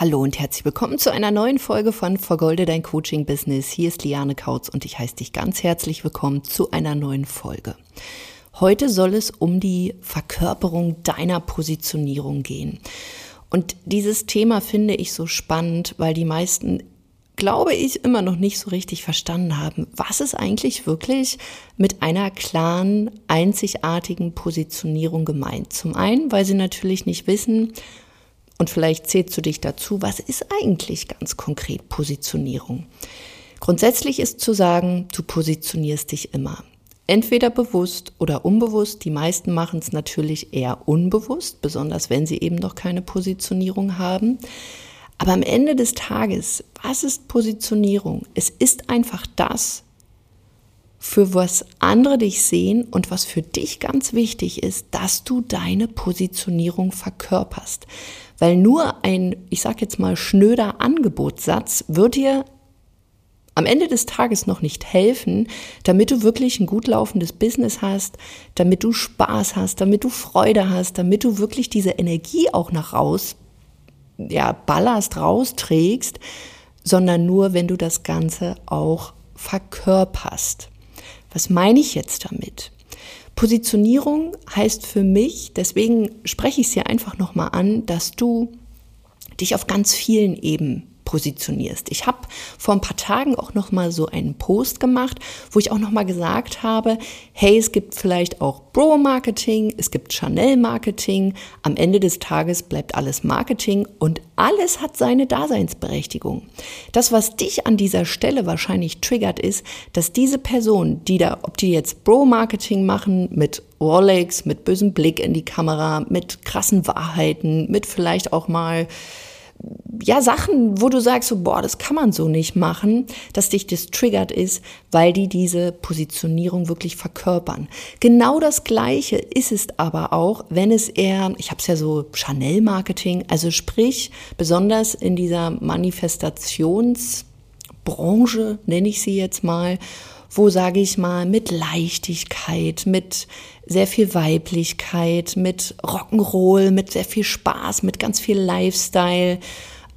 Hallo und herzlich willkommen zu einer neuen Folge von Vergolde dein Coaching Business. Hier ist Liane Kautz und ich heiße dich ganz herzlich willkommen zu einer neuen Folge. Heute soll es um die Verkörperung deiner Positionierung gehen. Und dieses Thema finde ich so spannend, weil die meisten, glaube ich, immer noch nicht so richtig verstanden haben, was ist eigentlich wirklich mit einer klaren, einzigartigen Positionierung gemeint. Zum einen, weil sie natürlich nicht wissen, und vielleicht zählst du dich dazu, was ist eigentlich ganz konkret Positionierung? Grundsätzlich ist zu sagen, du positionierst dich immer. Entweder bewusst oder unbewusst. Die meisten machen es natürlich eher unbewusst, besonders wenn sie eben noch keine Positionierung haben. Aber am Ende des Tages, was ist Positionierung? Es ist einfach das, für was andere dich sehen und was für dich ganz wichtig ist, dass du deine Positionierung verkörperst. Weil nur ein, ich sag jetzt mal, schnöder Angebotssatz wird dir am Ende des Tages noch nicht helfen, damit du wirklich ein gut laufendes Business hast, damit du Spaß hast, damit du Freude hast, damit du wirklich diese Energie auch nach raus, ja, ballerst, rausträgst, sondern nur, wenn du das Ganze auch verkörperst. Was meine ich jetzt damit? Positionierung heißt für mich, deswegen spreche ich es hier einfach nochmal an, dass du dich auf ganz vielen Ebenen positionierst. Ich habe vor ein paar Tagen auch noch mal so einen Post gemacht, wo ich auch noch mal gesagt habe, hey, es gibt vielleicht auch Bro Marketing, es gibt Chanel Marketing. Am Ende des Tages bleibt alles Marketing und alles hat seine Daseinsberechtigung. Das, was dich an dieser Stelle wahrscheinlich triggert, ist, dass diese Person, die da, ob die jetzt Bro Marketing machen mit Rolex, mit bösem Blick in die Kamera, mit krassen Wahrheiten, mit vielleicht auch mal ja, Sachen, wo du sagst, so, boah, das kann man so nicht machen, dass dich das triggert ist, weil die diese Positionierung wirklich verkörpern. Genau das Gleiche ist es aber auch, wenn es eher, ich habe es ja so Chanel-Marketing, also sprich, besonders in dieser Manifestationsbranche, nenne ich sie jetzt mal, wo, sage ich mal, mit Leichtigkeit, mit sehr viel Weiblichkeit, mit Rock'n'Roll, mit sehr viel Spaß, mit ganz viel Lifestyle,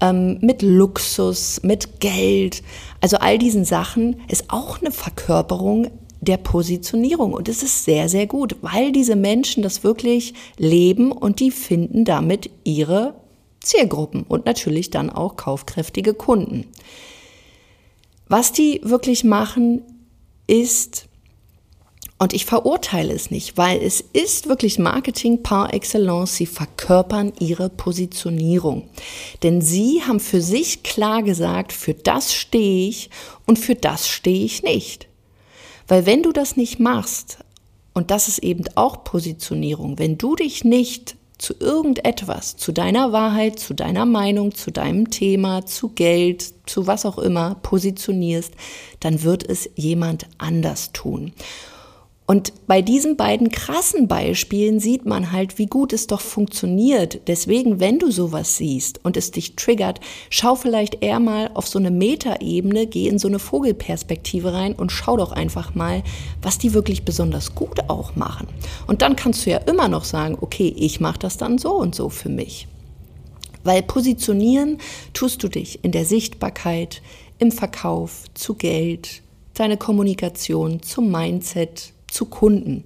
ähm, mit Luxus, mit Geld. Also all diesen Sachen ist auch eine Verkörperung der Positionierung. Und es ist sehr, sehr gut, weil diese Menschen das wirklich leben und die finden damit ihre Zielgruppen und natürlich dann auch kaufkräftige Kunden. Was die wirklich machen, ist, und ich verurteile es nicht, weil es ist wirklich Marketing par excellence. Sie verkörpern ihre Positionierung. Denn sie haben für sich klar gesagt, für das stehe ich und für das stehe ich nicht. Weil wenn du das nicht machst, und das ist eben auch Positionierung, wenn du dich nicht zu irgendetwas, zu deiner Wahrheit, zu deiner Meinung, zu deinem Thema, zu Geld, zu was auch immer positionierst, dann wird es jemand anders tun. Und bei diesen beiden krassen Beispielen sieht man halt, wie gut es doch funktioniert. Deswegen, wenn du sowas siehst und es dich triggert, schau vielleicht eher mal auf so eine Metaebene, geh in so eine Vogelperspektive rein und schau doch einfach mal, was die wirklich besonders gut auch machen. Und dann kannst du ja immer noch sagen, okay, ich mache das dann so und so für mich. Weil positionieren tust du dich in der Sichtbarkeit, im Verkauf, zu Geld, deine Kommunikation, zum Mindset, zu Kunden.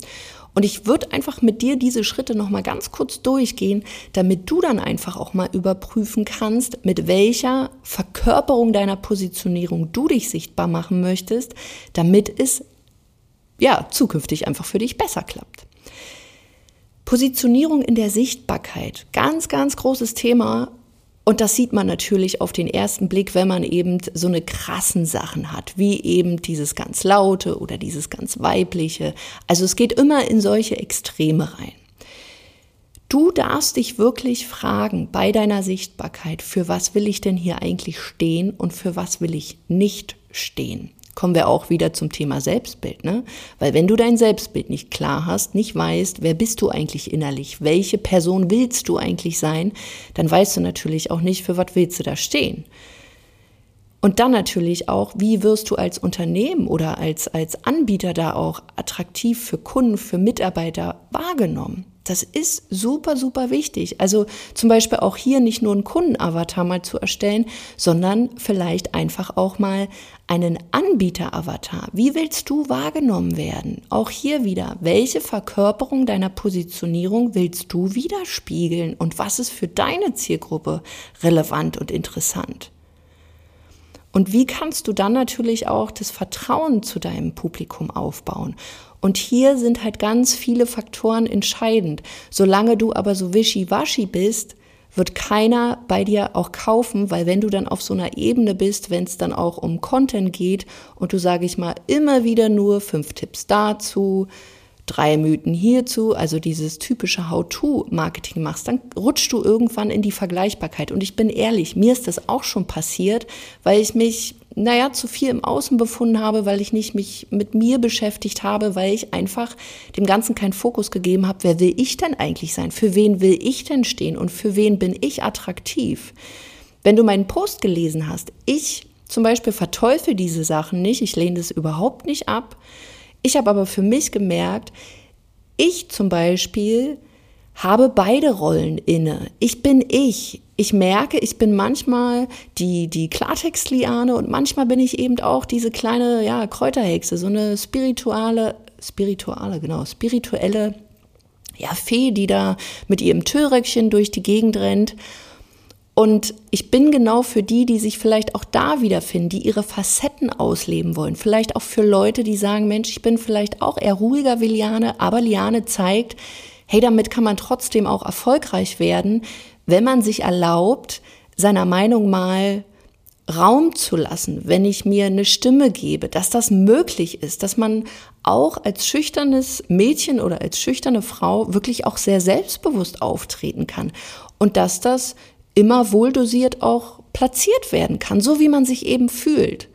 Und ich würde einfach mit dir diese Schritte nochmal ganz kurz durchgehen, damit du dann einfach auch mal überprüfen kannst, mit welcher Verkörperung deiner Positionierung du dich sichtbar machen möchtest, damit es ja zukünftig einfach für dich besser klappt. Positionierung in der Sichtbarkeit. Ganz, ganz großes Thema und das sieht man natürlich auf den ersten Blick, wenn man eben so eine krassen Sachen hat, wie eben dieses ganz laute oder dieses ganz weibliche. Also es geht immer in solche Extreme rein. Du darfst dich wirklich fragen bei deiner Sichtbarkeit, für was will ich denn hier eigentlich stehen und für was will ich nicht stehen kommen wir auch wieder zum Thema Selbstbild, ne? Weil wenn du dein Selbstbild nicht klar hast, nicht weißt, wer bist du eigentlich innerlich, welche Person willst du eigentlich sein, dann weißt du natürlich auch nicht, für was willst du da stehen. Und dann natürlich auch, wie wirst du als Unternehmen oder als, als Anbieter da auch attraktiv für Kunden, für Mitarbeiter wahrgenommen? Das ist super, super wichtig. Also zum Beispiel auch hier nicht nur einen Kundenavatar mal zu erstellen, sondern vielleicht einfach auch mal einen Anbieteravatar. Wie willst du wahrgenommen werden? Auch hier wieder, welche Verkörperung deiner Positionierung willst du widerspiegeln und was ist für deine Zielgruppe relevant und interessant? Und wie kannst du dann natürlich auch das Vertrauen zu deinem Publikum aufbauen? Und hier sind halt ganz viele Faktoren entscheidend. Solange du aber so wischiwaschi bist, wird keiner bei dir auch kaufen, weil wenn du dann auf so einer Ebene bist, wenn es dann auch um Content geht und du, sage ich mal, immer wieder nur fünf Tipps dazu, drei Mythen hierzu, also dieses typische How-to-Marketing machst, dann rutschst du irgendwann in die Vergleichbarkeit. Und ich bin ehrlich, mir ist das auch schon passiert, weil ich mich, naja, zu viel im Außen befunden habe, weil ich nicht mich mit mir beschäftigt habe, weil ich einfach dem Ganzen keinen Fokus gegeben habe, wer will ich denn eigentlich sein? Für wen will ich denn stehen? Und für wen bin ich attraktiv? Wenn du meinen Post gelesen hast, ich zum Beispiel verteufel diese Sachen nicht, ich lehne das überhaupt nicht ab. Ich habe aber für mich gemerkt, ich zum Beispiel habe beide Rollen inne. Ich bin ich. Ich merke, ich bin manchmal die, die Klartext-Liane und manchmal bin ich eben auch diese kleine ja, Kräuterhexe, so eine spirituelle, spirituelle, genau, spirituelle ja, Fee, die da mit ihrem Tüllröckchen durch die Gegend rennt und ich bin genau für die, die sich vielleicht auch da wiederfinden, die ihre Facetten ausleben wollen. Vielleicht auch für Leute, die sagen, Mensch, ich bin vielleicht auch eher ruhiger wie Liane, aber Liane zeigt, hey, damit kann man trotzdem auch erfolgreich werden, wenn man sich erlaubt, seiner Meinung mal Raum zu lassen, wenn ich mir eine Stimme gebe, dass das möglich ist, dass man auch als schüchternes Mädchen oder als schüchterne Frau wirklich auch sehr selbstbewusst auftreten kann und dass das immer wohldosiert auch platziert werden kann, so wie man sich eben fühlt.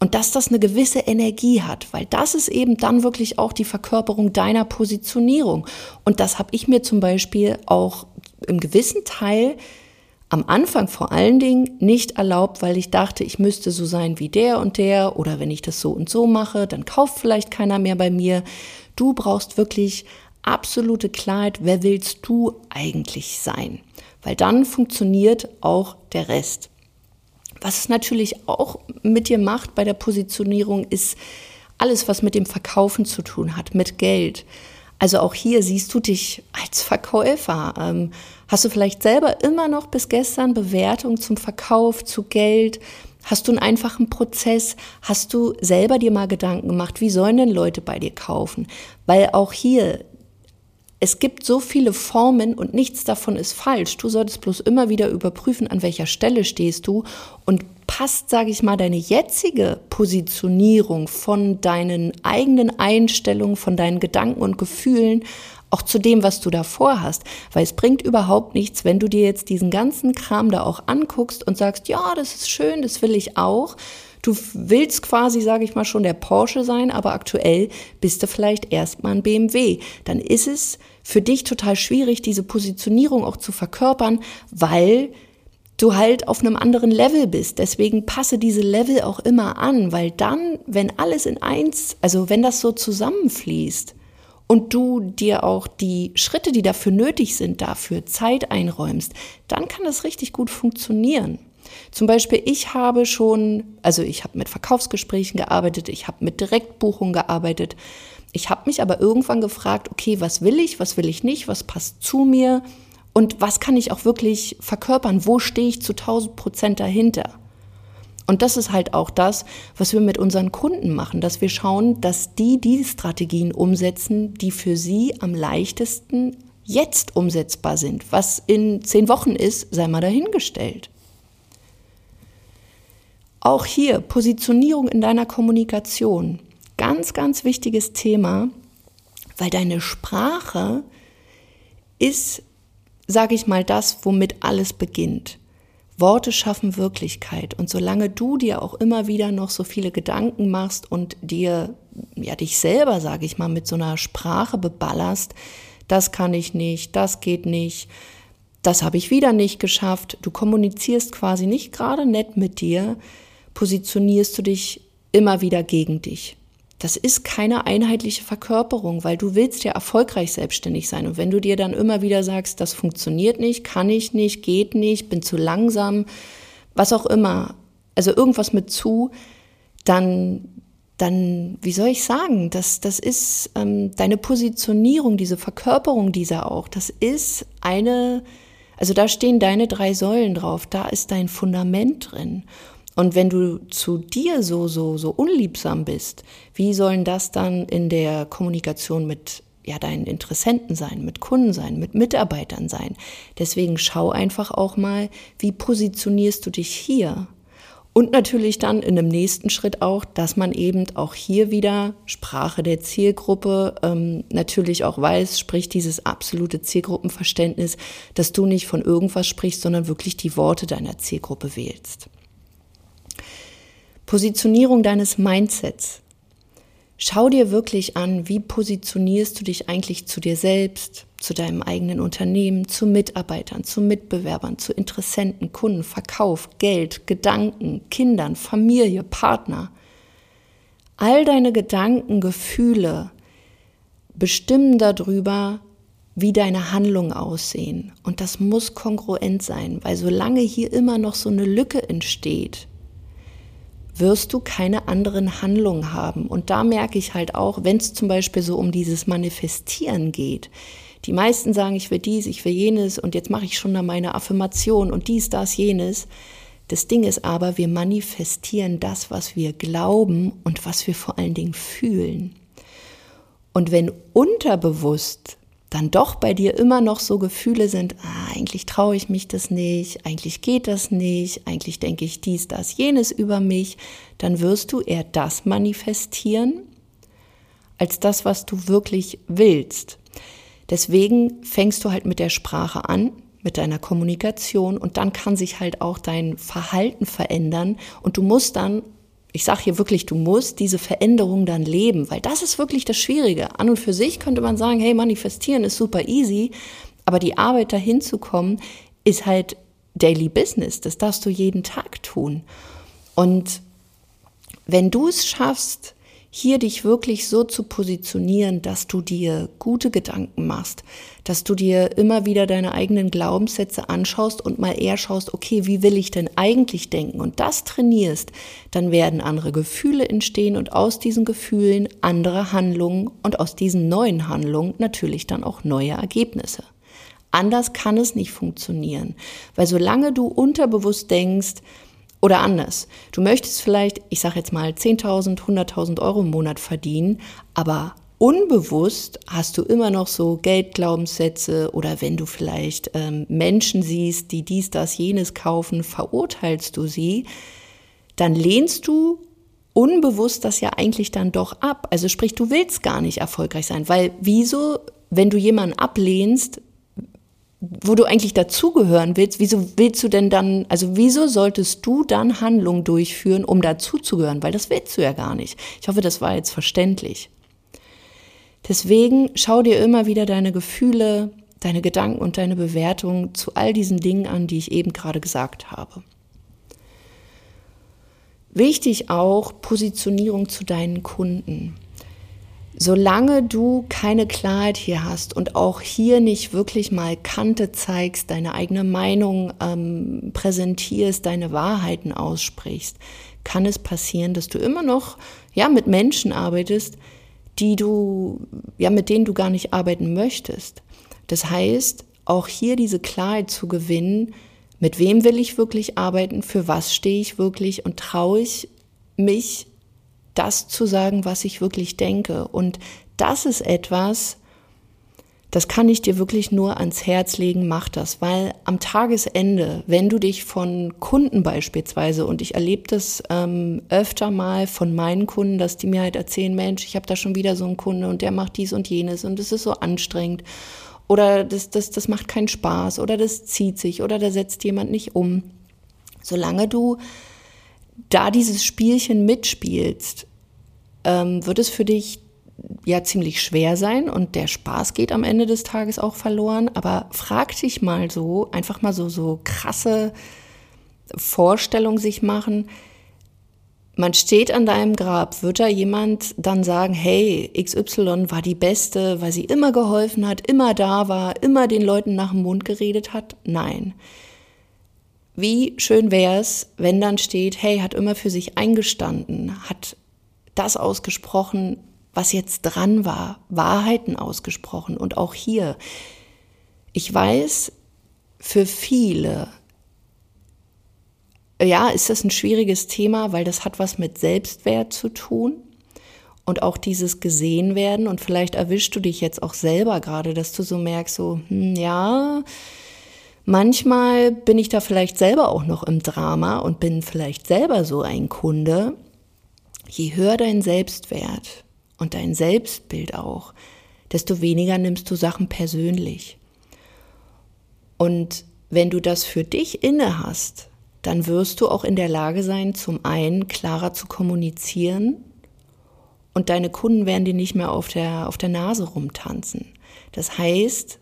Und dass das eine gewisse Energie hat, weil das ist eben dann wirklich auch die Verkörperung deiner Positionierung. Und das habe ich mir zum Beispiel auch im gewissen Teil am Anfang vor allen Dingen nicht erlaubt, weil ich dachte, ich müsste so sein wie der und der oder wenn ich das so und so mache, dann kauft vielleicht keiner mehr bei mir. Du brauchst wirklich absolute Klarheit, wer willst du eigentlich sein? Weil dann funktioniert auch der Rest. Was es natürlich auch mit dir macht bei der Positionierung, ist alles, was mit dem Verkaufen zu tun hat, mit Geld. Also auch hier siehst du dich als Verkäufer. Ähm, hast du vielleicht selber immer noch bis gestern Bewertung zum Verkauf, zu Geld? Hast du einen einfachen Prozess? Hast du selber dir mal Gedanken gemacht, wie sollen denn Leute bei dir kaufen? Weil auch hier es gibt so viele Formen und nichts davon ist falsch. Du solltest bloß immer wieder überprüfen, an welcher Stelle stehst du und passt, sage ich mal, deine jetzige Positionierung von deinen eigenen Einstellungen, von deinen Gedanken und Gefühlen auch zu dem, was du davor hast. Weil es bringt überhaupt nichts, wenn du dir jetzt diesen ganzen Kram da auch anguckst und sagst, ja, das ist schön, das will ich auch. Du willst quasi, sage ich mal, schon der Porsche sein, aber aktuell bist du vielleicht erstmal ein BMW. Dann ist es für dich total schwierig, diese Positionierung auch zu verkörpern, weil du halt auf einem anderen Level bist. Deswegen passe diese Level auch immer an, weil dann, wenn alles in eins, also wenn das so zusammenfließt und du dir auch die Schritte, die dafür nötig sind, dafür Zeit einräumst, dann kann das richtig gut funktionieren. Zum Beispiel, ich habe schon, also ich habe mit Verkaufsgesprächen gearbeitet, ich habe mit Direktbuchung gearbeitet. Ich habe mich aber irgendwann gefragt, okay, was will ich, was will ich nicht, was passt zu mir und was kann ich auch wirklich verkörpern, wo stehe ich zu 1000 Prozent dahinter. Und das ist halt auch das, was wir mit unseren Kunden machen, dass wir schauen, dass die die Strategien umsetzen, die für sie am leichtesten jetzt umsetzbar sind. Was in zehn Wochen ist, sei mal dahingestellt. Auch hier Positionierung in deiner Kommunikation. Ganz, ganz wichtiges Thema, weil deine Sprache ist, sage ich mal, das, womit alles beginnt. Worte schaffen Wirklichkeit. Und solange du dir auch immer wieder noch so viele Gedanken machst und dir, ja, dich selber, sage ich mal, mit so einer Sprache beballerst, das kann ich nicht, das geht nicht, das habe ich wieder nicht geschafft, du kommunizierst quasi nicht gerade nett mit dir, positionierst du dich immer wieder gegen dich. das ist keine einheitliche Verkörperung, weil du willst ja erfolgreich selbstständig sein. Und wenn du dir dann immer wieder sagst, das funktioniert nicht, kann ich nicht, geht nicht, bin zu langsam, was auch immer, also irgendwas mit zu, dann, dann, wie soll ich sagen, das, das ist ähm, deine Positionierung, diese Verkörperung dieser auch, das ist eine, also da stehen deine drei Säulen drauf, da ist dein Fundament drin. Und wenn du zu dir so, so, so unliebsam bist, wie sollen das dann in der Kommunikation mit ja, deinen Interessenten sein, mit Kunden sein, mit Mitarbeitern sein? Deswegen schau einfach auch mal, wie positionierst du dich hier? Und natürlich dann in dem nächsten Schritt auch, dass man eben auch hier wieder Sprache der Zielgruppe ähm, natürlich auch weiß, sprich dieses absolute Zielgruppenverständnis, dass du nicht von irgendwas sprichst, sondern wirklich die Worte deiner Zielgruppe wählst. Positionierung deines Mindsets. Schau dir wirklich an, wie positionierst du dich eigentlich zu dir selbst, zu deinem eigenen Unternehmen, zu Mitarbeitern, zu Mitbewerbern, zu Interessenten, Kunden, Verkauf, Geld, Gedanken, Kindern, Familie, Partner. All deine Gedanken, Gefühle bestimmen darüber, wie deine Handlungen aussehen. Und das muss kongruent sein, weil solange hier immer noch so eine Lücke entsteht, wirst du keine anderen Handlungen haben. Und da merke ich halt auch, wenn es zum Beispiel so um dieses Manifestieren geht, die meisten sagen, ich will dies, ich will jenes und jetzt mache ich schon da meine Affirmation und dies, das, jenes. Das Ding ist aber, wir manifestieren das, was wir glauben und was wir vor allen Dingen fühlen. Und wenn unterbewusst dann doch bei dir immer noch so Gefühle sind, ah, eigentlich traue ich mich das nicht, eigentlich geht das nicht, eigentlich denke ich dies, das, jenes über mich, dann wirst du eher das manifestieren, als das, was du wirklich willst. Deswegen fängst du halt mit der Sprache an, mit deiner Kommunikation und dann kann sich halt auch dein Verhalten verändern und du musst dann ich sage hier wirklich, du musst diese Veränderung dann leben, weil das ist wirklich das Schwierige. An und für sich könnte man sagen, hey, manifestieren ist super easy, aber die Arbeit dahin zu kommen, ist halt Daily Business. Das darfst du jeden Tag tun. Und wenn du es schaffst, hier dich wirklich so zu positionieren, dass du dir gute Gedanken machst, dass du dir immer wieder deine eigenen Glaubenssätze anschaust und mal eher schaust, okay, wie will ich denn eigentlich denken und das trainierst, dann werden andere Gefühle entstehen und aus diesen Gefühlen andere Handlungen und aus diesen neuen Handlungen natürlich dann auch neue Ergebnisse. Anders kann es nicht funktionieren, weil solange du unterbewusst denkst, oder anders. Du möchtest vielleicht, ich sage jetzt mal, 10.000, 100.000 Euro im Monat verdienen, aber unbewusst hast du immer noch so Geldglaubenssätze oder wenn du vielleicht ähm, Menschen siehst, die dies, das, jenes kaufen, verurteilst du sie, dann lehnst du unbewusst das ja eigentlich dann doch ab. Also sprich, du willst gar nicht erfolgreich sein, weil wieso, wenn du jemanden ablehnst, wo du eigentlich dazugehören willst, wieso willst du denn dann, also wieso solltest du dann Handlungen durchführen, um dazuzugehören? Weil das willst du ja gar nicht. Ich hoffe, das war jetzt verständlich. Deswegen schau dir immer wieder deine Gefühle, deine Gedanken und deine Bewertungen zu all diesen Dingen an, die ich eben gerade gesagt habe. Wichtig auch Positionierung zu deinen Kunden. Solange du keine Klarheit hier hast und auch hier nicht wirklich mal Kante zeigst, deine eigene Meinung ähm, präsentierst, deine Wahrheiten aussprichst, kann es passieren, dass du immer noch ja mit Menschen arbeitest, die du ja mit denen du gar nicht arbeiten möchtest. Das heißt, auch hier diese Klarheit zu gewinnen, mit wem will ich wirklich arbeiten, für was stehe ich wirklich und traue ich mich das zu sagen, was ich wirklich denke. Und das ist etwas, das kann ich dir wirklich nur ans Herz legen, mach das, weil am Tagesende, wenn du dich von Kunden beispielsweise, und ich erlebe das ähm, öfter mal von meinen Kunden, dass die mir halt erzählen, Mensch, ich habe da schon wieder so einen Kunde und der macht dies und jenes und es ist so anstrengend oder das, das, das macht keinen Spaß oder das zieht sich oder da setzt jemand nicht um. Solange du da dieses Spielchen mitspielst, ähm, wird es für dich ja ziemlich schwer sein und der Spaß geht am Ende des Tages auch verloren. Aber frag dich mal so, einfach mal so, so krasse Vorstellungen sich machen. man steht an deinem Grab, wird da jemand dann sagen, hey, XY war die Beste, weil sie immer geholfen hat, immer da war, immer den Leuten nach dem Mund geredet hat? Nein. Wie schön wäre es, wenn dann steht, hey, hat immer für sich eingestanden, hat das ausgesprochen, was jetzt dran war, Wahrheiten ausgesprochen. Und auch hier, ich weiß, für viele ja, ist das ein schwieriges Thema, weil das hat was mit Selbstwert zu tun und auch dieses gesehen werden und vielleicht erwischst du dich jetzt auch selber gerade, dass du so merkst, so, hm, ja, manchmal bin ich da vielleicht selber auch noch im Drama und bin vielleicht selber so ein Kunde. Je höher dein Selbstwert und dein Selbstbild auch, desto weniger nimmst du Sachen persönlich. Und wenn du das für dich inne hast, dann wirst du auch in der Lage sein, zum einen klarer zu kommunizieren und deine Kunden werden dir nicht mehr auf der, auf der Nase rumtanzen. Das heißt,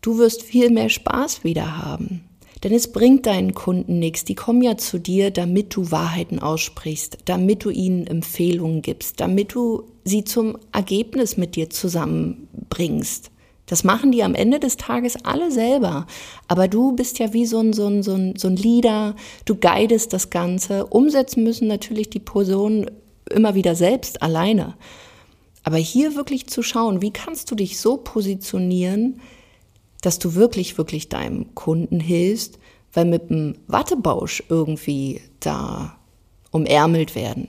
du wirst viel mehr Spaß wieder haben. Denn es bringt deinen Kunden nichts. Die kommen ja zu dir, damit du Wahrheiten aussprichst, damit du ihnen Empfehlungen gibst, damit du sie zum Ergebnis mit dir zusammenbringst. Das machen die am Ende des Tages alle selber. Aber du bist ja wie so ein, so ein, so ein, so ein Leader, du guidest das Ganze. Umsetzen müssen natürlich die Personen immer wieder selbst alleine. Aber hier wirklich zu schauen, wie kannst du dich so positionieren, dass du wirklich, wirklich deinem Kunden hilfst, weil mit dem Wattebausch irgendwie da umärmelt werden,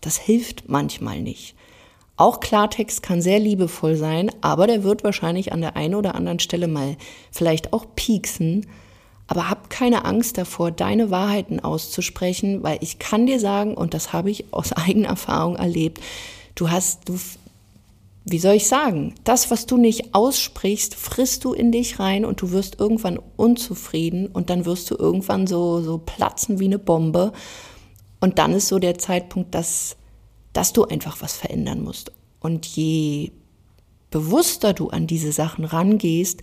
das hilft manchmal nicht. Auch Klartext kann sehr liebevoll sein, aber der wird wahrscheinlich an der einen oder anderen Stelle mal vielleicht auch pieksen. Aber hab keine Angst davor, deine Wahrheiten auszusprechen, weil ich kann dir sagen, und das habe ich aus eigener Erfahrung erlebt, du hast, du, wie soll ich sagen, das, was du nicht aussprichst, frisst du in dich rein und du wirst irgendwann unzufrieden und dann wirst du irgendwann so, so platzen wie eine Bombe. Und dann ist so der Zeitpunkt, dass dass du einfach was verändern musst. Und je bewusster du an diese Sachen rangehst,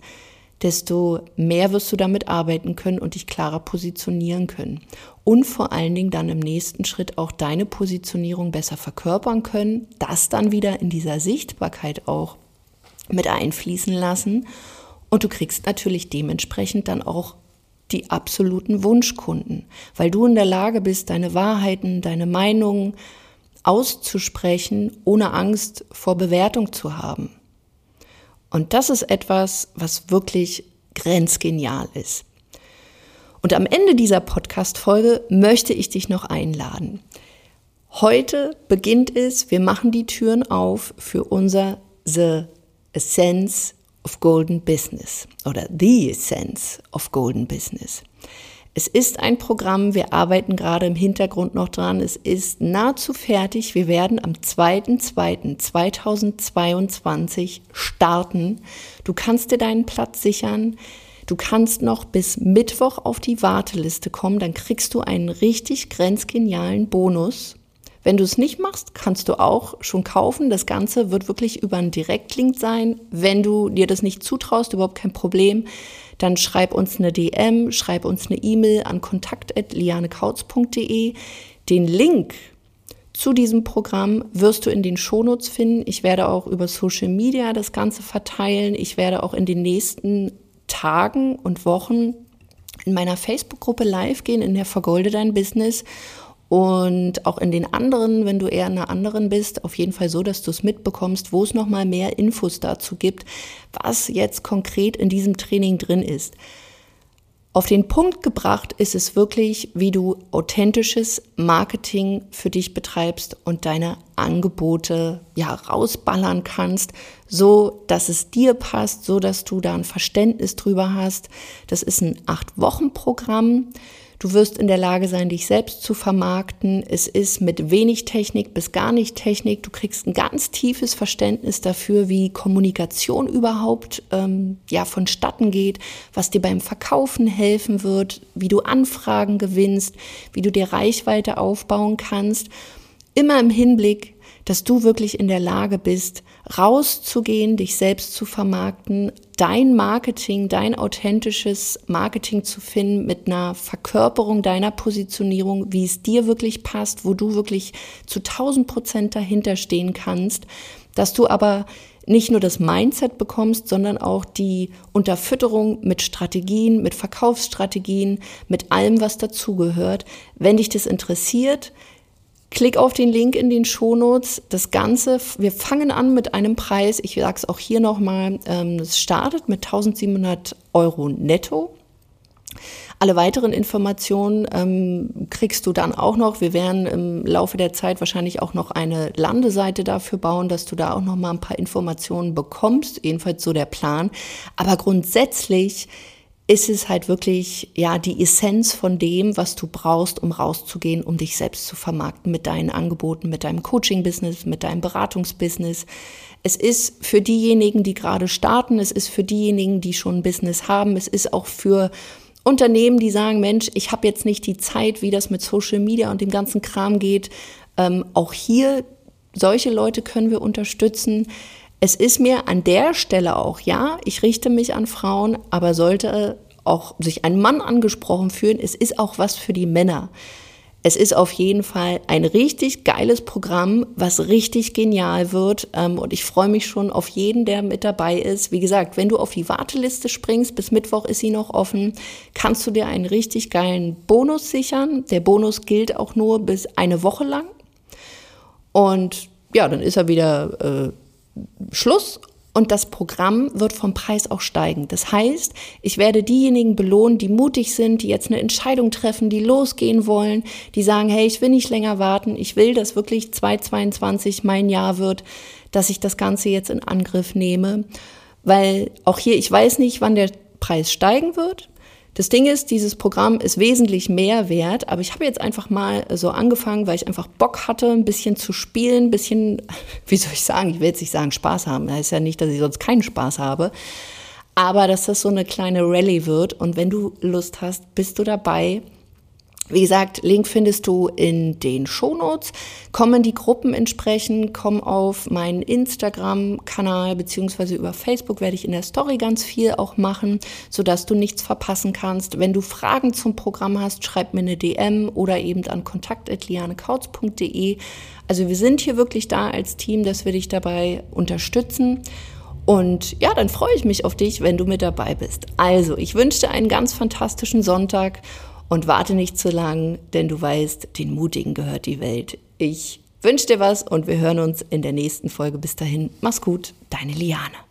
desto mehr wirst du damit arbeiten können und dich klarer positionieren können. Und vor allen Dingen dann im nächsten Schritt auch deine Positionierung besser verkörpern können, das dann wieder in dieser Sichtbarkeit auch mit einfließen lassen. Und du kriegst natürlich dementsprechend dann auch die absoluten Wunschkunden, weil du in der Lage bist, deine Wahrheiten, deine Meinungen, auszusprechen, ohne Angst vor Bewertung zu haben. Und das ist etwas, was wirklich grenzgenial ist. Und am Ende dieser Podcast-Folge möchte ich dich noch einladen. Heute beginnt es, wir machen die Türen auf für unser The Essence of Golden Business oder The Essence of Golden Business. Es ist ein Programm, wir arbeiten gerade im Hintergrund noch dran. Es ist nahezu fertig. Wir werden am 2.2.2022 starten. Du kannst dir deinen Platz sichern. Du kannst noch bis Mittwoch auf die Warteliste kommen. Dann kriegst du einen richtig grenzgenialen Bonus. Wenn du es nicht machst, kannst du auch schon kaufen. Das Ganze wird wirklich über einen Direktlink sein. Wenn du dir das nicht zutraust, überhaupt kein Problem dann schreib uns eine DM, schreib uns eine E-Mail an kontakt.lianekautz.de. Den Link zu diesem Programm wirst du in den Shownotes finden. Ich werde auch über Social Media das Ganze verteilen. Ich werde auch in den nächsten Tagen und Wochen in meiner Facebook-Gruppe live gehen, in der Vergolde dein Business und auch in den anderen, wenn du eher in einer anderen bist, auf jeden Fall so, dass du es mitbekommst, wo es nochmal mehr Infos dazu gibt, was jetzt konkret in diesem Training drin ist. Auf den Punkt gebracht ist es wirklich, wie du authentisches Marketing für dich betreibst und deine Angebote ja rausballern kannst, so dass es dir passt, so dass du da ein Verständnis drüber hast. Das ist ein acht Wochen Programm. Du wirst in der Lage sein, dich selbst zu vermarkten. Es ist mit wenig Technik bis gar nicht Technik. Du kriegst ein ganz tiefes Verständnis dafür, wie Kommunikation überhaupt ähm, ja vonstatten geht, was dir beim Verkaufen helfen wird, wie du Anfragen gewinnst, wie du dir Reichweite aufbauen kannst. immer im Hinblick, dass du wirklich in der Lage bist, rauszugehen, dich selbst zu vermarkten, dein Marketing, dein authentisches Marketing zu finden mit einer Verkörperung deiner Positionierung, wie es dir wirklich passt, wo du wirklich zu 1000 Prozent dahinter stehen kannst, dass du aber nicht nur das Mindset bekommst, sondern auch die Unterfütterung mit Strategien, mit Verkaufsstrategien, mit allem, was dazugehört. Wenn dich das interessiert, Klick auf den Link in den Shownotes. Das Ganze, wir fangen an mit einem Preis, ich sage es auch hier nochmal, ähm, es startet mit 1700 Euro netto. Alle weiteren Informationen ähm, kriegst du dann auch noch. Wir werden im Laufe der Zeit wahrscheinlich auch noch eine Landeseite dafür bauen, dass du da auch noch mal ein paar Informationen bekommst. Jedenfalls so der Plan. Aber grundsätzlich ist es halt wirklich, ja, die Essenz von dem, was du brauchst, um rauszugehen, um dich selbst zu vermarkten mit deinen Angeboten, mit deinem Coaching-Business, mit deinem Beratungsbusiness. Es ist für diejenigen, die gerade starten, es ist für diejenigen, die schon ein Business haben, es ist auch für Unternehmen, die sagen, Mensch, ich habe jetzt nicht die Zeit, wie das mit Social Media und dem ganzen Kram geht. Ähm, auch hier, solche Leute können wir unterstützen. Es ist mir an der Stelle auch, ja, ich richte mich an Frauen, aber sollte auch sich ein Mann angesprochen fühlen, es ist auch was für die Männer. Es ist auf jeden Fall ein richtig geiles Programm, was richtig genial wird. Ähm, und ich freue mich schon auf jeden, der mit dabei ist. Wie gesagt, wenn du auf die Warteliste springst, bis Mittwoch ist sie noch offen, kannst du dir einen richtig geilen Bonus sichern. Der Bonus gilt auch nur bis eine Woche lang. Und ja, dann ist er wieder äh, Schluss und das Programm wird vom Preis auch steigen. Das heißt, ich werde diejenigen belohnen, die mutig sind, die jetzt eine Entscheidung treffen, die losgehen wollen, die sagen, hey, ich will nicht länger warten, ich will, dass wirklich 2022 mein Jahr wird, dass ich das Ganze jetzt in Angriff nehme. Weil auch hier, ich weiß nicht, wann der Preis steigen wird. Das Ding ist, dieses Programm ist wesentlich mehr wert, aber ich habe jetzt einfach mal so angefangen, weil ich einfach Bock hatte, ein bisschen zu spielen, ein bisschen, wie soll ich sagen, ich will jetzt nicht sagen Spaß haben, das ist ja nicht, dass ich sonst keinen Spaß habe, aber dass das so eine kleine Rallye wird und wenn du Lust hast, bist du dabei wie gesagt, Link findest du in den Shownotes. Kommen die Gruppen entsprechend, komm auf meinen Instagram-Kanal beziehungsweise über Facebook werde ich in der Story ganz viel auch machen, sodass du nichts verpassen kannst. Wenn du Fragen zum Programm hast, schreib mir eine DM oder eben an kontakt.lianekautz.de. Also wir sind hier wirklich da als Team, dass wir dich dabei unterstützen. Und ja, dann freue ich mich auf dich, wenn du mit dabei bist. Also, ich wünsche dir einen ganz fantastischen Sonntag und warte nicht zu lang, denn du weißt, den Mutigen gehört die Welt. Ich wünsche dir was und wir hören uns in der nächsten Folge. Bis dahin, mach's gut, deine Liane.